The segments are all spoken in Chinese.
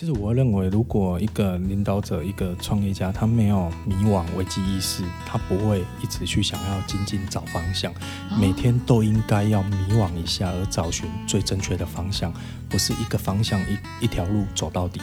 其实我认为，如果一个领导者、一个创业家，他没有迷惘、危机意识，他不会一直去想要仅仅找方向。每天都应该要迷惘一下，而找寻最正确的方向，不是一个方向一一条路走到底。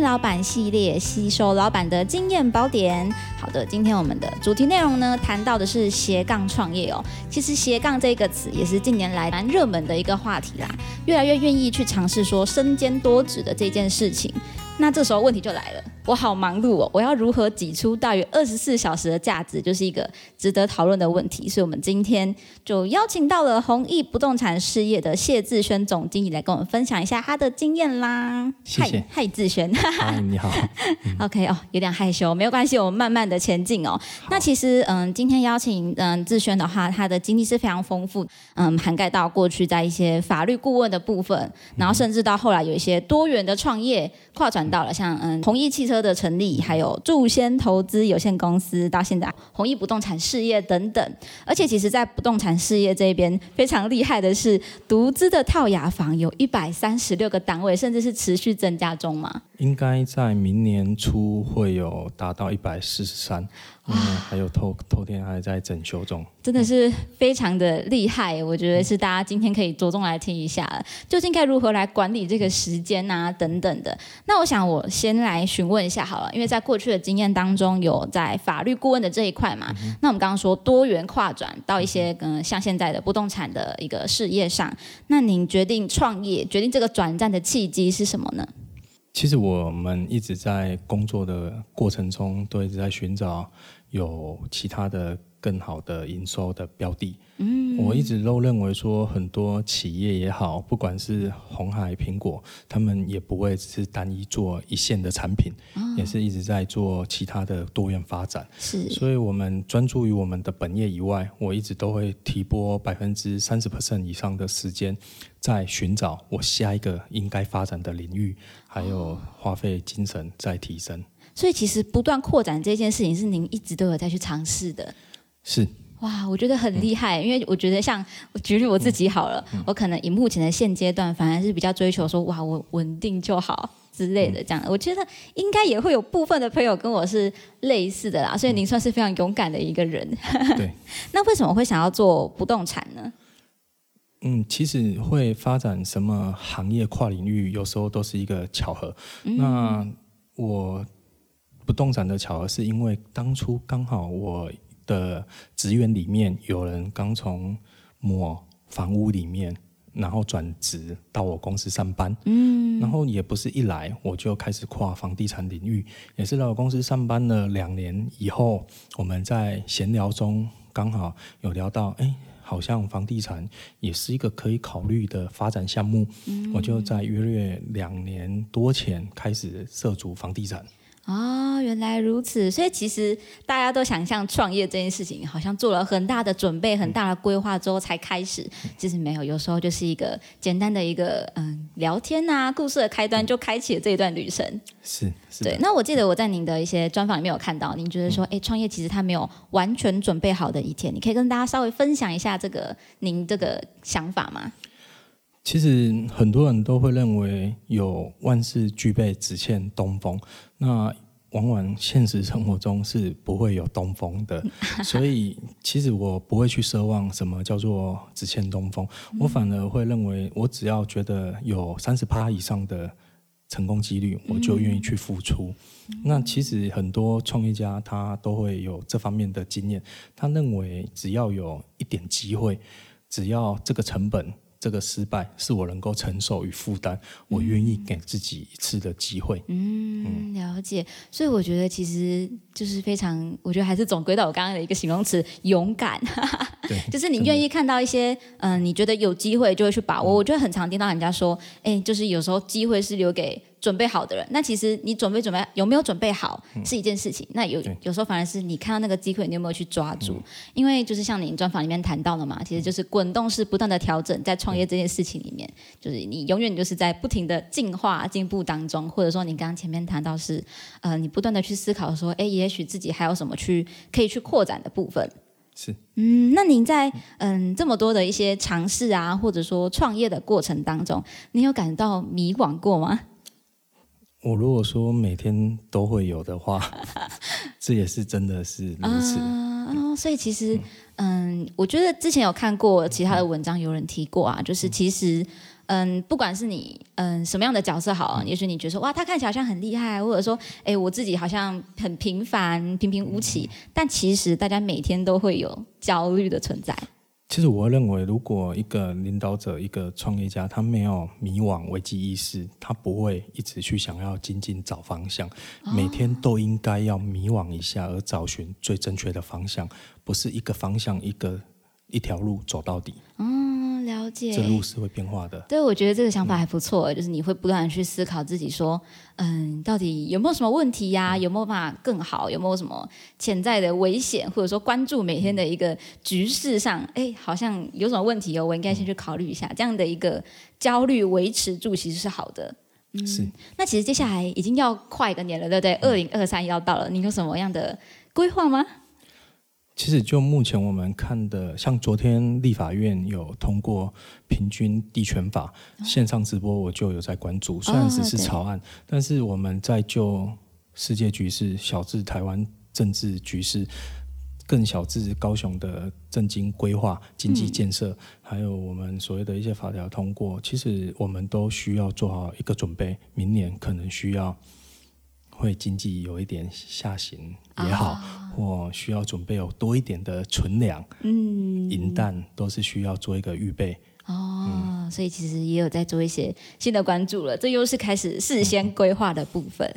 老板系列，吸收老板的经验宝典。好的，今天我们的主题内容呢，谈到的是斜杠创业哦。其实斜杠这个词也是近年来蛮热门的一个话题啦，越来越愿意去尝试说身兼多职的这件事情。那这时候问题就来了，我好忙碌哦，我要如何挤出大约二十四小时的价值，就是一个值得讨论的问题。所以，我们今天就邀请到了弘毅不动产事业的谢志轩总经理来跟我们分享一下他的经验啦。谢谢，嗨，志轩，嗨，你好。OK 哦，有点害羞，没有关系，我们慢慢的前进哦。那其实，嗯，今天邀请嗯志轩的话，他的经历是非常丰富，嗯，涵盖到过去在一些法律顾问的部分，然后甚至到后来有一些多元的创业跨转。到了像嗯弘毅汽车的成立，还有筑先投资有限公司，到现在弘毅不动产事业等等。而且其实，在不动产事业这边非常厉害的是，独资的套雅房有一百三十六个单位，甚至是持续增加中嘛。应该在明年初会有达到一百四十三。嗯，还有头头天还在整修中，真的是非常的厉害。我觉得是大家今天可以着重来听一下，究竟该如何来管理这个时间啊等等的。那我想我先来询问一下好了，因为在过去的经验当中，有在法律顾问的这一块嘛。那我们刚刚说多元跨转到一些嗯像现在的不动产的一个事业上，那您决定创业，决定这个转战的契机是什么呢？其实我们一直在工作的过程中，都一直在寻找有其他的更好的营收的标的。嗯，我一直都认为说，很多企业也好，不管是红海、苹果，他们也不会只是单一做一线的产品，也是一直在做其他的多元发展。是，所以我们专注于我们的本业以外，我一直都会提拨百分之三十 percent 以上的时间，在寻找我下一个应该发展的领域，还有花费精神在提升。所以，其实不断扩展这件事情是您一直都有在去尝试的。是。哇，我觉得很厉害，因为我觉得像我举例我自己好了，我可能以目前的现阶段，反而是比较追求说，哇，我稳定就好之类的这样。我觉得应该也会有部分的朋友跟我是类似的啦，所以您算是非常勇敢的一个人。对。那为什么会想要做不动产呢？嗯，其实会发展什么行业跨领域，有时候都是一个巧合。那我不动产的巧合，是因为当初刚好我。的职员里面有人刚从某房屋里面，然后转职到我公司上班，嗯，然后也不是一来我就开始跨房地产领域，也是到我公司上班了两年以后，我们在闲聊中刚好有聊到，哎，好像房地产也是一个可以考虑的发展项目，我就在约略两年多前开始涉足房地产。哦，原来如此，所以其实大家都想象创业这件事情，好像做了很大的准备、很大的规划之后才开始。其实没有，有时候就是一个简单的一个嗯聊天啊，故事的开端就开启了这一段旅程。是，是。对，那我记得我在您的一些专访里面有看到，您觉得说，哎，创业其实它没有完全准备好的一天，你可以跟大家稍微分享一下这个您这个想法吗？其实很多人都会认为有万事俱备，只欠东风。那往往现实生活中是不会有东风的，所以其实我不会去奢望什么叫做只欠东风。我反而会认为，我只要觉得有三十趴以上的成功几率，我就愿意去付出。那其实很多创业家他都会有这方面的经验，他认为只要有一点机会，只要这个成本。这个失败是我能够承受与负担，我愿意给自己一次的机会。嗯，了解。所以我觉得其实就是非常，我觉得还是总归到我刚刚的一个形容词：勇敢。对，就是你愿意看到一些，嗯，你觉得有机会就会去把握。我觉得很常听到人家说，哎，就是有时候机会是留给。准备好的人，那其实你准备准备有没有准备好是一件事情。那有有时候反而是你看到那个机会，你有没有去抓住？因为就是像您专访里面谈到的嘛，其实就是滚动式不断的调整，在创业这件事情里面，就是你永远就是在不停的进化进步当中，或者说你刚刚前面谈到是，呃，你不断的去思考说，哎，也许自己还有什么去可以去扩展的部分。是，嗯，那您在嗯这么多的一些尝试啊，或者说创业的过程当中，你有感到迷惘过吗？我如果说每天都会有的话，这也是真的是如此。哦，所以其实，嗯，我觉得之前有看过其他的文章，有人提过啊，就是其实，嗯，不管是你，嗯，什么样的角色好，也许你觉得说，哇，他看起来好像很厉害，或者说，哎，我自己好像很平凡、平平无奇，但其实大家每天都会有焦虑的存在。其实我认为，如果一个领导者、一个创业家，他没有迷惘、危机意识，他不会一直去想要仅仅找方向。每天都应该要迷惘一下，而找寻最正确的方向，不是一个方向一个一条路走到底。嗯，了解。这路是会变化的。对，我觉得这个想法还不错，就是你会不断的去思考自己说。嗯，到底有没有什么问题呀？有没有办法更好？有没有什么潜在的危险？或者说关注每天的一个局势上，哎，好像有什么问题哦，我应该先去考虑一下。这样的一个焦虑维持住，其实是好的。嗯，是。那其实接下来已经要快一个年了，对不对？二零二三要到了，你有什么样的规划吗？其实就目前我们看的，像昨天立法院有通过平均地权法线上直播，我就有在关注。虽然只是草案，但是我们在就世界局势、小至台湾政治局势，更小至高雄的政经规划、经济建设，还有我们所谓的一些法条通过，其实我们都需要做好一个准备。明年可能需要。会经济有一点下行也好，或需要准备有多一点的存粮，嗯，银弹都是需要做一个预备。哦，所以其实也有在做一些新的关注了，这又是开始事先规划的部分。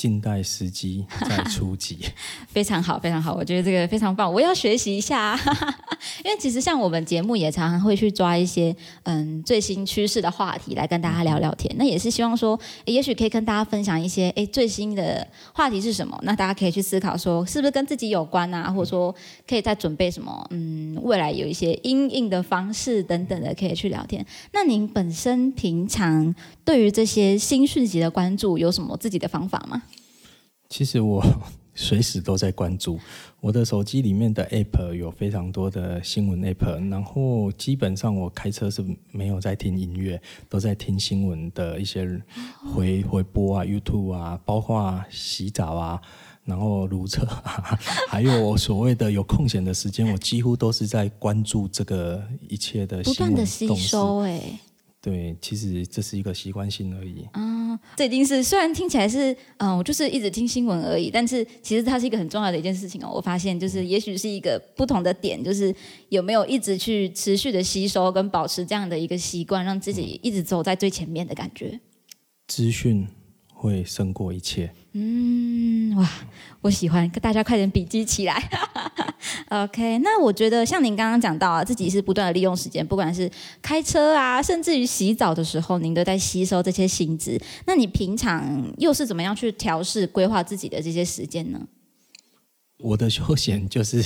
静待时机再出击，非常好，非常好，我觉得这个非常棒，我要学习一下。因为其实像我们节目也常常会去抓一些嗯最新趋势的话题来跟大家聊聊天，那也是希望说，也许可以跟大家分享一些哎最新的话题是什么，那大家可以去思考说是不是跟自己有关啊，或者说可以再准备什么嗯未来有一些应应的方式等等的可以去聊天。那您本身平常对于这些新讯息的关注有什么自己的方法吗？其实我 随时都在关注。我的手机里面的 App 有非常多的新闻 App，然后基本上我开车是没有在听音乐，都在听新闻的一些回回播啊，YouTube 啊，包括洗澡啊，然后如厕，还有所谓的有空闲的时间，我几乎都是在关注这个一切的不断的吸收哎。对，其实这是一个习惯性而已。嗯，这已经是虽然听起来是嗯，我就是一直听新闻而已，但是其实它是一个很重要的一件事情哦。我发现就是也许是一个不同的点，就是有没有一直去持续的吸收跟保持这样的一个习惯，让自己一直走在最前面的感觉。资讯。会胜过一切。嗯，哇，我喜欢，大家快点笔记起来。OK，那我觉得像您刚刚讲到啊，自己是不断的利用时间，不管是开车啊，甚至于洗澡的时候，您都在吸收这些薪资。那你平常又是怎么样去调试、规划自己的这些时间呢？我的休闲 就是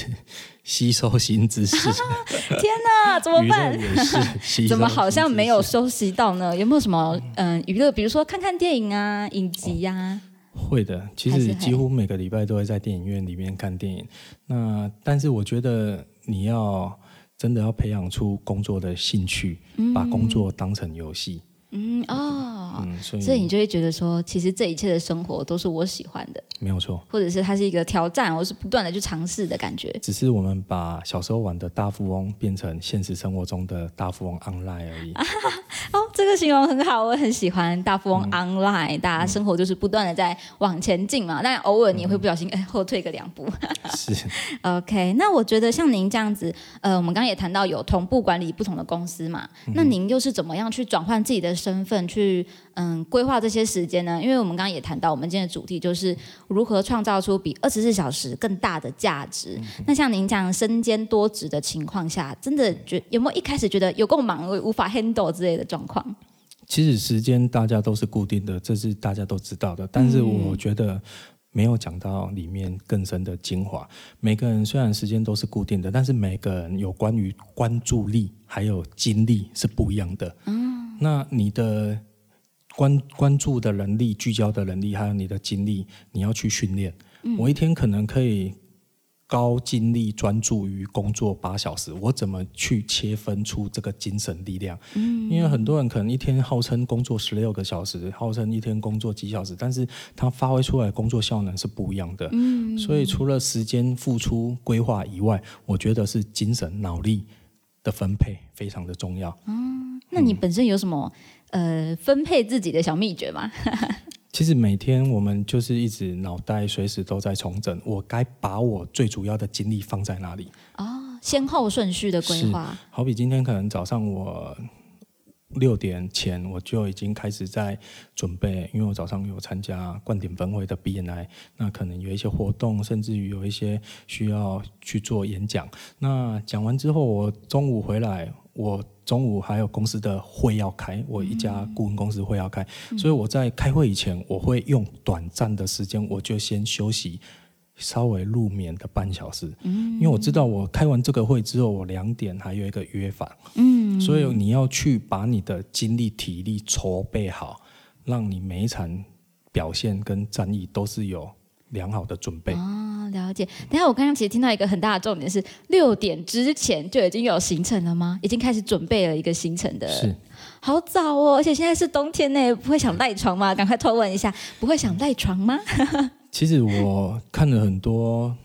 吸收新知识。天哪，怎么办？怎么好像没有休息到呢？有没有什么嗯娱乐？比如说看看电影啊、影集呀？会的，其实几乎每个礼拜都会在电影院里面看电影。那但是我觉得你要真的要培养出工作的兴趣，把工作当成游戏。嗯哦，所以你就会觉得说，其实这一切的生活都是我喜欢的，没有错，或者是它是一个挑战，我是不断的去尝试的感觉。只是我们把小时候玩的大富翁变成现实生活中的大富翁 online 而已。哦，这个形容很好，我很喜欢大富翁 online，大家生活就是不断的在往前进嘛，但偶尔你会不小心哎后退个两步。是。OK，那我觉得像您这样子，呃，我们刚刚也谈到有同步管理不同的公司嘛，那您又是怎么样去转换自己的？身份去嗯规划这些时间呢？因为我们刚刚也谈到，我们今天的主题就是如何创造出比二十四小时更大的价值。那像您这样身兼多职的情况下，真的觉有没有一开始觉得有够忙，无法 handle 之类的状况？其实时间大家都是固定的，这是大家都知道的。但是我觉得没有讲到里面更深的精华。每个人虽然时间都是固定的，但是每个人有关于关注力还有精力是不一样的。嗯。那你的关关注的能力、聚焦的能力，还有你的精力，你要去训练。我一天可能可以高精力专注于工作八小时，我怎么去切分出这个精神力量？嗯，因为很多人可能一天号称工作十六个小时，号称一天工作几小时，但是他发挥出来工作效能是不一样的。嗯，所以除了时间付出规划以外，我觉得是精神脑力的分配非常的重要。嗯，那你本身有什么呃分配自己的小秘诀吗？其实每天我们就是一直脑袋随时都在重整，我该把我最主要的精力放在哪里？哦，先后顺序的规划。好比今天可能早上我六点前我就已经开始在准备，因为我早上有参加冠顶分会的 BNI，那可能有一些活动，甚至于有一些需要去做演讲。那讲完之后，我中午回来。我中午还有公司的会要开，我一家顾问公司会要开，所以我在开会以前，我会用短暂的时间，我就先休息，稍微入眠的半小时。嗯，因为我知道我开完这个会之后，我两点还有一个约法。嗯，所以你要去把你的精力、体力筹备好，让你每一场表现跟战役都是有。良好的准备哦，了解。等下我刚刚其实听到一个很大的重点是，六点之前就已经有行程了吗？已经开始准备了一个行程的，是好早哦。而且现在是冬天呢，不会想赖床吗？赶快偷问一下，不会想赖床吗？其实我看了很多。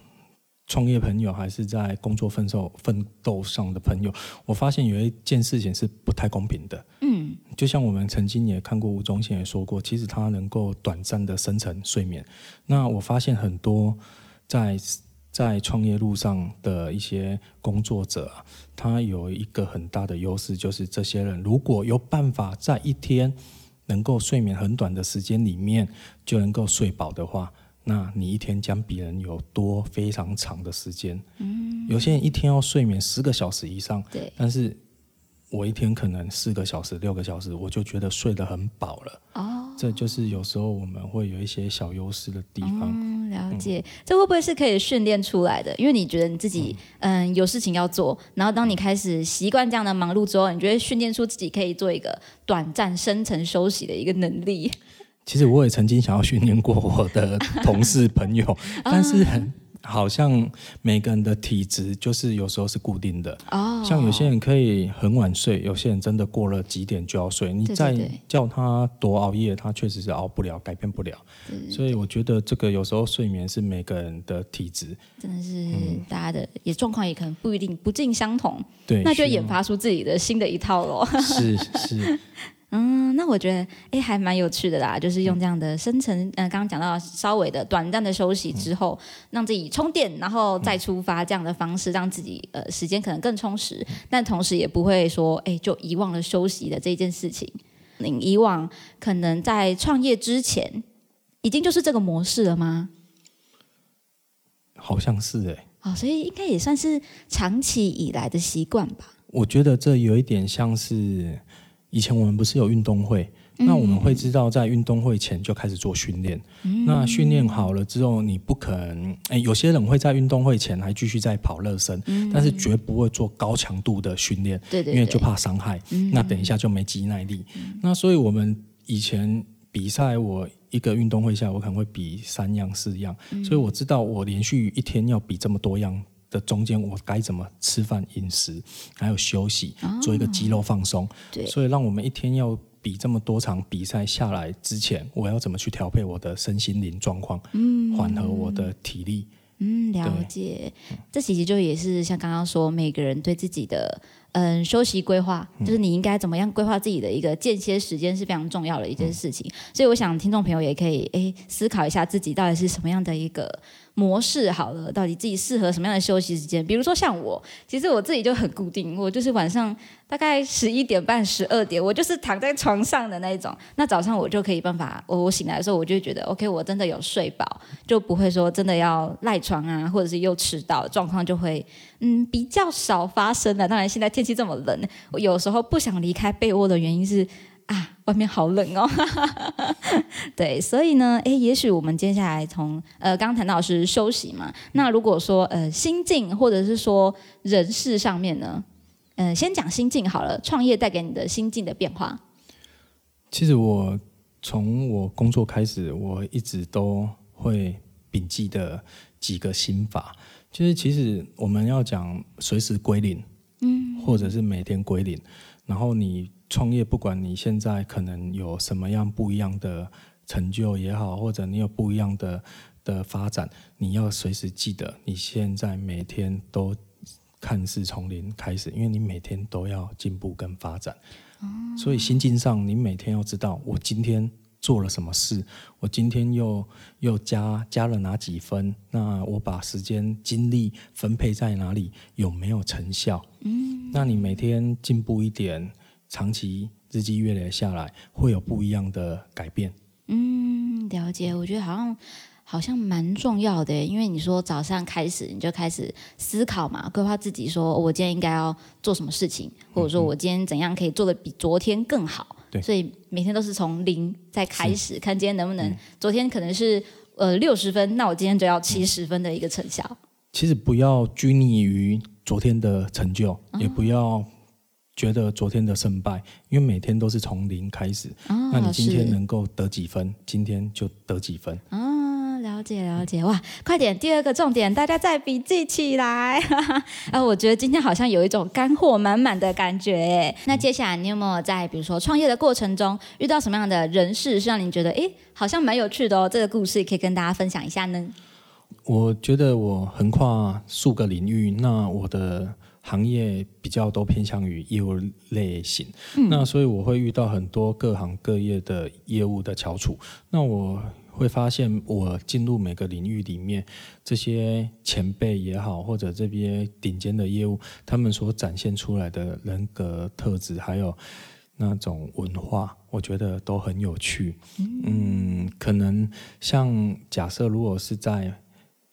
创业朋友还是在工作奋斗奋斗上的朋友，我发现有一件事情是不太公平的。嗯，就像我们曾经也看过吴宗宪也说过，其实他能够短暂的深层睡眠。那我发现很多在在创业路上的一些工作者啊，他有一个很大的优势，就是这些人如果有办法在一天能够睡眠很短的时间里面就能够睡饱的话。那你一天将比人有多非常长的时间。嗯，有些人一天要睡眠十个小时以上，对，但是我一天可能四个小时、六个小时，我就觉得睡得很饱了。哦，这就是有时候我们会有一些小优势的地方。嗯，了解。这会不会是可以训练出来的？因为你觉得你自己嗯有事情要做，然后当你开始习惯这样的忙碌之后，你觉得训练出自己可以做一个短暂深层休息的一个能力。其实我也曾经想要训练过我的同事朋友，但是很好像每个人的体质就是有时候是固定的。哦，像有些人可以很晚睡，有些人真的过了几点就要睡。你再叫他多熬夜，他确实是熬不了，改变不了。所以我觉得这个有时候睡眠是每个人的体质，真的是大家的也状况也可能不一定不尽相同。对，那就研发出自己的新的一套喽。是是。嗯，那我觉得哎，还蛮有趣的啦，就是用这样的深层，嗯，刚刚讲到稍微的短暂的休息之后，让自己充电，然后再出发这样的方式，让自己呃时间可能更充实，但同时也不会说哎就遗忘了休息的这件事情。你以往可能在创业之前，已经就是这个模式了吗？好像是哎，哦，所以应该也算是长期以来的习惯吧。我觉得这有一点像是。以前我们不是有运动会，那我们会知道在运动会前就开始做训练。那训练好了之后，你不可能，哎，有些人会在运动会前还继续在跑热身，但是绝不会做高强度的训练，对对，因为就怕伤害。那等一下就没肌耐力。那所以我们以前比赛，我一个运动会下，我可能会比三样四样，所以我知道我连续一天要比这么多样。的中间，我该怎么吃饭、饮食，还有休息，做一个肌肉放松。对，所以让我们一天要比这么多场比赛下来之前，我要怎么去调配我的身心灵状况，嗯，缓和我的体力。嗯，了解。这其实就也是像刚刚说，每个人对自己的嗯休息规划，就是你应该怎么样规划自己的一个间歇时间是非常重要的一件事情。所以我想听众朋友也可以诶思考一下自己到底是什么样的一个。模式好了，到底自己适合什么样的休息时间？比如说像我，其实我自己就很固定，我就是晚上大概十一点半、十二点，我就是躺在床上的那一种。那早上我就可以办法，我我醒来的时候，我就觉得 OK，我真的有睡饱，就不会说真的要赖床啊，或者是又迟到，状况就会嗯比较少发生了。当然现在天气这么冷，我有时候不想离开被窝的原因是。啊，外面好冷哦。对，所以呢，哎，也许我们接下来从呃，刚刚谈到是休息嘛。那如果说呃，心境或者是说人事上面呢，嗯，先讲心境好了。创业带给你的心境的变化。其实我从我工作开始，我一直都会铭记的几个心法，就是其实我们要讲随时归零，嗯，或者是每天归零，然后你创业，不管你现在可能有什么样不一样的成就也好，或者你有不一样的的发展，你要随时记得，你现在每天都看似从零开始，因为你每天都要进步跟发展，所以心境上你每天要知道，我今天。做了什么事？我今天又又加加了哪几分？那我把时间精力分配在哪里？有没有成效？嗯，那你每天进步一点，长期日积月累下来，会有不一样的改变。嗯，了解。我觉得好像。好像蛮重要的，因为你说早上开始你就开始思考嘛，规划自己说我今天应该要做什么事情，或者说我今天怎样可以做的比昨天更好。对，所以每天都是从零再开始，看今天能不能。昨天可能是呃六十分，那我今天就要七十分的一个成效。其实不要拘泥于昨天的成就，也不要觉得昨天的胜败，因为每天都是从零开始。那你今天能够得几分，今天就得几分。了解了解哇，快点！第二个重点，大家再笔记起来。啊，我觉得今天好像有一种干货满满的感觉。那接下来你有没有在比如说创业的过程中遇到什么样的人事，是让你觉得哎，好像蛮有趣的哦？这个故事可以跟大家分享一下呢？我觉得我横跨数个领域，那我的行业比较都偏向于业务类型，那所以我会遇到很多各行各业的业务的翘楚。那我。会发现，我进入每个领域里面，这些前辈也好，或者这边顶尖的业务，他们所展现出来的人格特质，还有那种文化，我觉得都很有趣。嗯，可能像假设，如果是在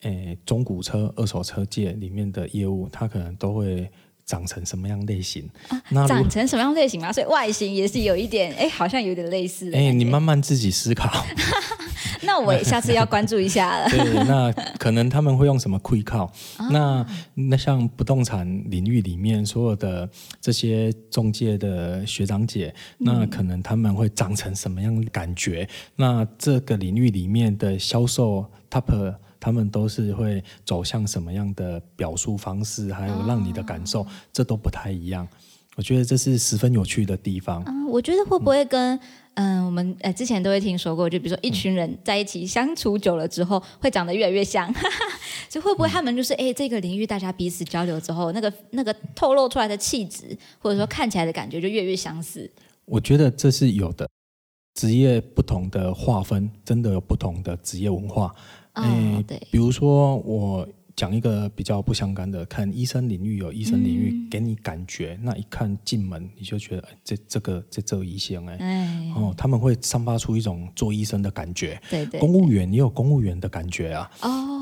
诶中古车、二手车界里面的业务，他可能都会。长成什么样类型？长成什么样类型嘛？所以外形也是有一点，哎，好像有点类似。哎，你慢慢自己思考。那我下次要关注一下了。对，那可能他们会用什么亏靠？那那像不动产领域里面所有的这些中介的学长姐，那可能他们会长成什么样感觉？那这个领域里面的销售 top。他们都是会走向什么样的表述方式，还有让你的感受，这都不太一样。我觉得这是十分有趣的地方。嗯，我觉得会不会跟嗯，我们呃之前都会听说过，就比如说一群人在一起相处久了之后，会长得越来越像。就会不会他们就是哎，这个领域大家彼此交流之后，那个那个透露出来的气质，或者说看起来的感觉，就越越相似。我觉得这是有的。职业不同的划分，真的有不同的职业文化。哎，对，比如说我讲一个比较不相干的，看医生领域有医生领域给你感觉，那一看进门你就觉得这这个这这医生哎，哦，他们会散发出一种做医生的感觉。对对，公务员也有公务员的感觉啊。哦。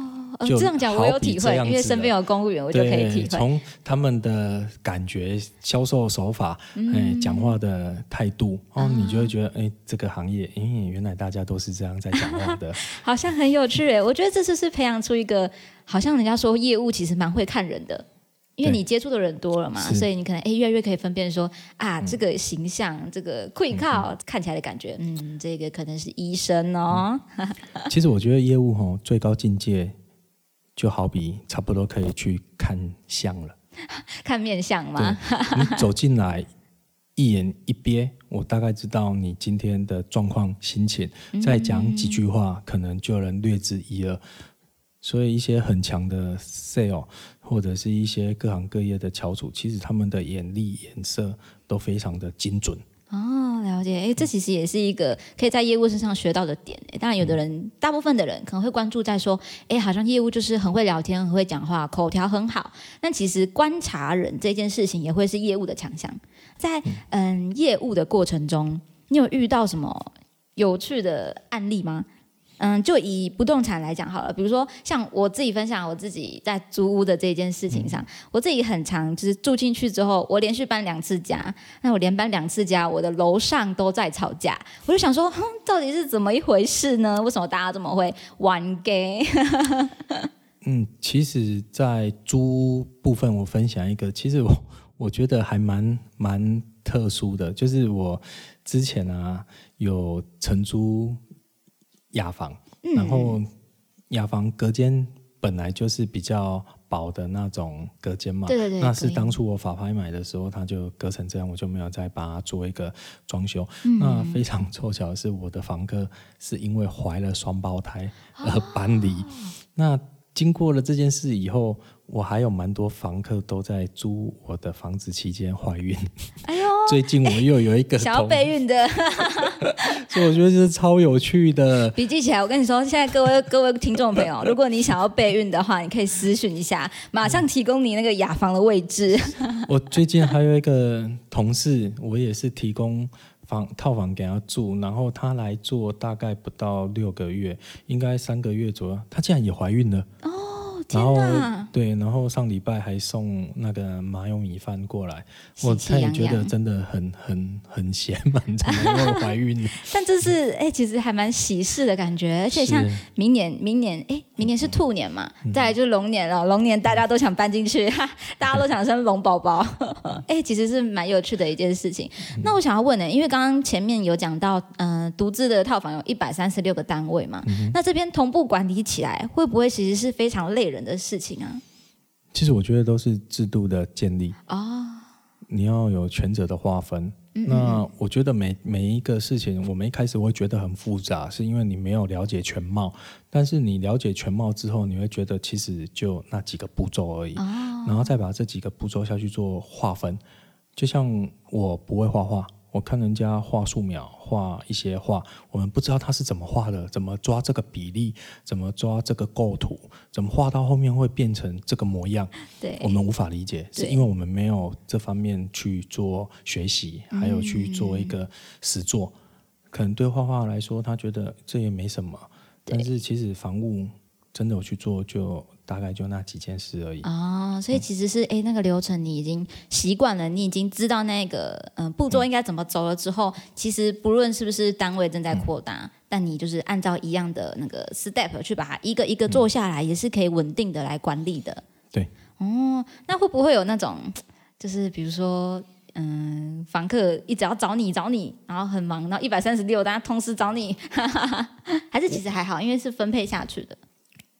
就这样讲，我有体会，因为身边有公务员，我就可以体会。从他们的感觉、销售手法、哎，讲话的态度，哦，你就会觉得，哎，这个行业，哎，原来大家都是这样在讲话的，好像很有趣。哎，我觉得这次是培养出一个，好像人家说业务其实蛮会看人的，因为你接触的人多了嘛，所以你可能哎越来越可以分辨说啊，这个形象、这个会靠看起来的感觉，嗯，这个可能是医生哦。其实我觉得业务哈，最高境界。就好比差不多可以去看相了，看面相吗？你走进来，一眼一瞥，我大概知道你今天的状况、心情，再讲几句话，可能就能略知一二。所以一些很强的 sale，或者是一些各行各业的翘楚，其实他们的眼力、眼色都非常的精准。哦，了解。哎，这其实也是一个可以在业务身上学到的点。当然，有的人，大部分的人可能会关注在说，哎，好像业务就是很会聊天、很会讲话、口条很好。但其实观察人这件事情也会是业务的强项。在嗯业务的过程中，你有遇到什么有趣的案例吗？嗯，就以不动产来讲好了，比如说像我自己分享我自己在租屋的这件事情上，我自己很常就是住进去之后，我连续搬两次家，那我连搬两次家，我的楼上都在吵架，我就想说，哼，到底是怎么一回事呢？为什么大家这么会玩 gay？嗯，其实，在租部分，我分享一个，其实我我觉得还蛮蛮特殊的，就是我之前啊有承租。雅房，然后雅房隔间本来就是比较薄的那种隔间嘛，对对对那是当初我法拍买的时候，它就隔成这样，我就没有再把它做一个装修。嗯。那非常凑巧的是，我的房客是因为怀了双胞胎而搬离。哦那经过了这件事以后，我还有蛮多房客都在租我的房子期间怀孕。哎呦，最近我又有一个想要备孕的，所以我觉得这是超有趣的。笔记起来。我跟你说，现在各位各位听众朋友，如果你想要备孕的话，你可以私讯一下，马上提供你那个雅房的位置。我最近还有一个同事，我也是提供房套房给他住，然后他来做大概不到六个月，应该三个月左右，他竟然也怀孕了。哦，然后！对，然后上礼拜还送那个麻油米饭过来，喜我他也气洋洋觉得真的很很很邪门，怎么又怀孕了？但这是哎、其实还蛮喜事的感觉，而且像是明年，明年哎，明年是兔年嘛，再来就是龙年了，龙年大家都想搬进去，哈，大家都想生龙宝宝，哎，其实是蛮有趣的一件事情。那我想要问呢、因为刚刚前面有讲到，嗯、独自的套房有一百三十六个单位嘛，那这边同步管理起来，会不会其实是非常累人的事情啊？其实我觉得都是制度的建立，哦，你要有权责的划分。那我觉得每每一个事情，我们一开始会觉得很复杂，是因为你没有了解全貌。但是你了解全貌之后，你会觉得其实就那几个步骤而已，然后再把这几个步骤下去做划分。就像我不会画画，我看人家画素描，画一些画，我们不知道他是怎么画的，怎么抓这个比例，怎么抓这个构图，怎么画到后面会变成这个模样。对我，们无法理解，是因为我们没有这方面去做学习，还有去做一个实作。可能对画画来说，他觉得这也没什么，但是其实房屋真的有去做，就大概就那几件事而已。哦，所以其实是哎，那个流程你已经习惯了，你已经知道那个嗯、呃步骤应该怎么走了之后，其实不论是不是单位正在扩大，但你就是按照一样的那个 step 去把它一个一个做下来，也是可以稳定的来管理的。对，哦，那会不会有那种就是比如说？嗯，房客一直要找你找你，然后很忙，然后一百三十六大家同时找你，还是其实还好，因为是分配下去的。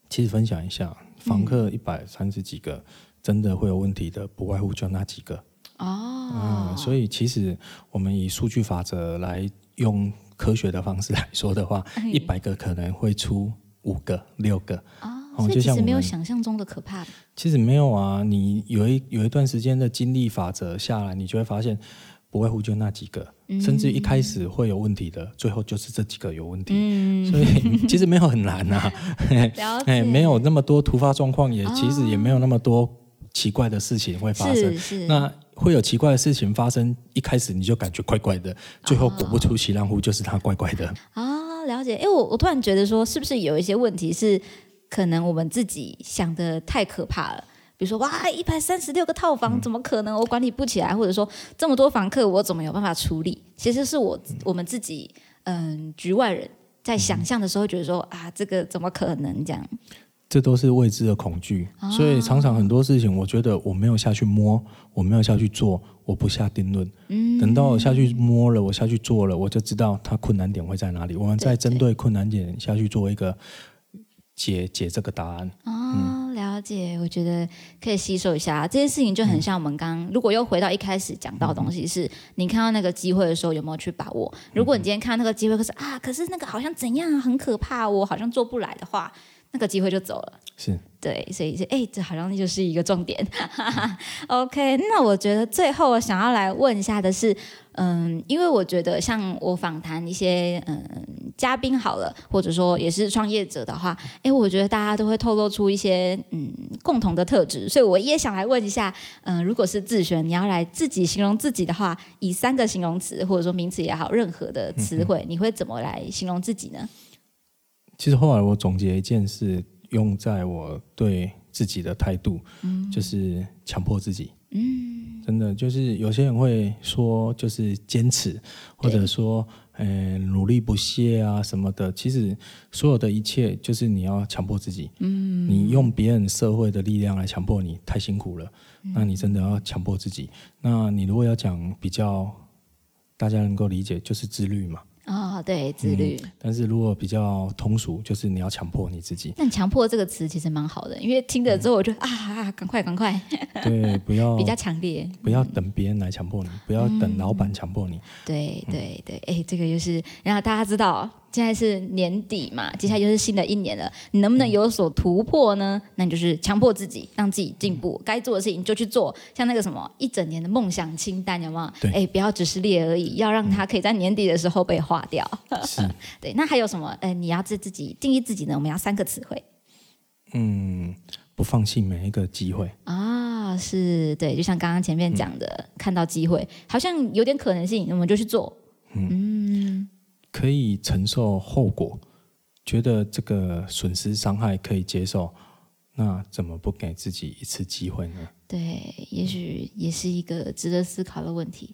其实分享一下，房客一百三十几个，真的会有问题的，不外乎就那几个。哦，嗯，所以其实我们以数据法则来用科学的方式来说的话，一百个可能会出五个、六个。哦，哦所以其实没有就像我们想象中的可怕。其实没有啊，你有一有一段时间的经历法则下来，你就会发现，不外乎就那几个，甚至一开始会有问题的，最后就是这几个有问题。嗯，所以 其实没有很难啊，了解，哎，没有那么多突发状况，也其实也没有那么多奇怪的事情会发生那会有奇怪的事情发生，一开始你就感觉怪怪的，最后果不出其然乎就是它怪怪的。啊，了解。哎，我我突然觉得说，是不是有一些问题是可能我们自己想的太可怕了？比如说，哇，一百三十六个套房，怎么可能我管理不起来？或者说，这么多房客，我怎么有办法处理？其实是我我们自己，嗯，局外人在想象的时候，觉得说啊，这个怎么可能这样？这都是未知的恐惧，所以常常很多事情，我觉得我没有下去摸，我没有下去做，我不下定论。嗯，等到我下去摸了，我下去做了，我就知道它困难点会在哪里。我们再针对困难点下去做一个解解这个答案。哦，了解，我觉得可以吸收一下这件事情，就很像我们刚、如果又回到一开始讲到的东西是，你看到那个机会的时候有没有去把握？如果你今天看到那个机会，可是啊，可是那个好像怎样啊很可怕，我好像做不来的话，那个机会就走了。是，对，所以是哎，这好像就是一个重点。OK，那我觉得最后我想要来问一下的是，嗯，因为我觉得像我访谈一些嗯嘉宾好了，或者说也是创业者的话，哎，我觉得大家都会透露出一些嗯共同的特质，所以我也想来问一下，嗯，如果是自选，你要来自己形容自己的话，以三个形容词或者说名词也好，任何的词汇，你会怎么来形容自己呢？其实后来我总结一件事，用在我对自己的态度，就是强迫自己。嗯，真的就是有些人会说，就是坚持，或者说，呃，努力不懈啊什么的。其实所有的一切，就是你要强迫自己。嗯，你用别人社会的力量来强迫你，太辛苦了。那你真的要强迫自己。那你如果要讲比较大家能够理解，就是自律嘛。哦哦，对，自律。但是如果比较通俗，就是你要强迫你自己。但强迫这个词其实蛮好的，因为听了之后我就 啊，赶快赶快。对，不要 比较强烈，不要等别人来强迫你，不要等老板强迫你。对对对，哎，这个就是让大家知道。现在是年底嘛，接下来就是新的一年了，你能不能有所突破呢？那你就是强迫自己，让自己进步，该做的事情就去做。像那个什么一整年的梦想清单，有没有？对，哎，不要只是列而已，要让它可以在年底的时候被划掉。是，对。那还有什么？哎，你要自自己定义自己呢？我们要三个词汇。嗯，不放弃每一个机会啊，是对，就像刚刚前面讲的，看到机会好像有点可能性，我们就去做。嗯。可以承受后果，觉得这个损失伤害可以接受，那怎么不给自己一次机会呢？对，也许也是一个值得思考的问题。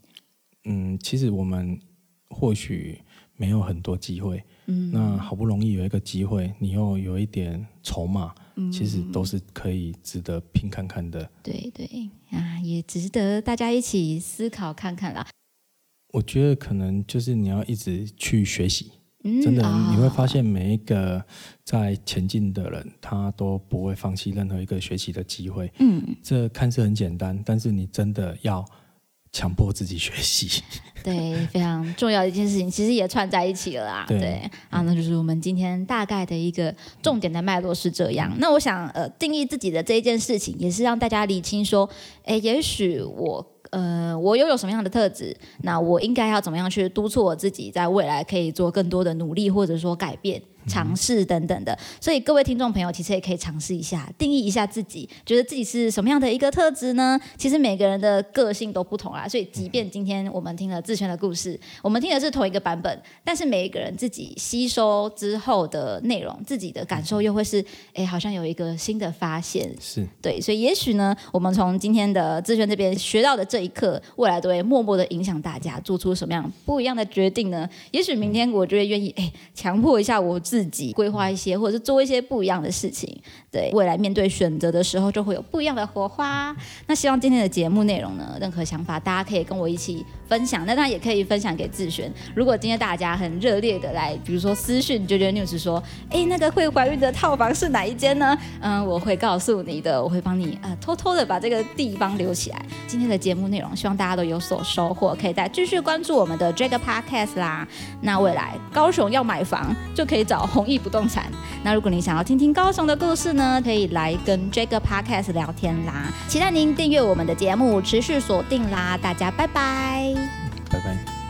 嗯，其实我们或许没有很多机会，嗯，那好不容易有一个机会，你又有一点筹码，其实都是可以值得拼看看的。对对啊，也值得大家一起思考看看啦。我觉得可能就是你要一直去学习，真的你会发现每一个在前进的人，他都不会放弃任何一个学习的机会。嗯，这看似很简单，但是你真的要强迫自己学习。对，非常重要的一件事情，其实也串在一起了啦。对啊，那就是我们今天大概的一个重点的脉络是这样。那我想呃，定义自己的这一件事情，也是让大家理清说，哎，也许我。呃，我拥有什么样的特质？那我应该要怎么样去督促我自己，在未来可以做更多的努力，或者说改变？尝试等等的，所以各位听众朋友其实也可以尝试一下，定义一下自己，觉得自己是什么样的一个特质呢？其实每个人的个性都不同啦，所以即便今天我们听了志轩的故事，我们听的是同一个版本，但是每一个人自己吸收之后的内容，自己的感受又会是，哎，好像有一个新的发现，是对，所以也许呢，我们从今天的志轩这边学到的这一刻，未来都会默默的影响大家做出什么样不一样的决定呢？也许明天我就会愿意，哎，强迫一下我。自己规划一些，或者是做一些不一样的事情，对未来面对选择的时候，就会有不一样的火花。那希望今天的节目内容呢，任何想法大家可以跟我一起分享，那当然也可以分享给志璇。如果今天大家很热烈的来，比如说私讯九九 news 说，哎，那个会怀孕的套房是哪一间呢？嗯，我会告诉你的，我会帮你呃偷偷的把这个地方留起来。今天的节目内容，希望大家都有所收获，可以再继续关注我们的这个 podcast 啦。那未来高雄要买房，就可以找。弘毅不动产。那如果你想要听听高雄的故事呢，可以来跟这个 podcast 聊天啦。期待您订阅我们的节目，持续锁定啦。大家拜拜，拜拜。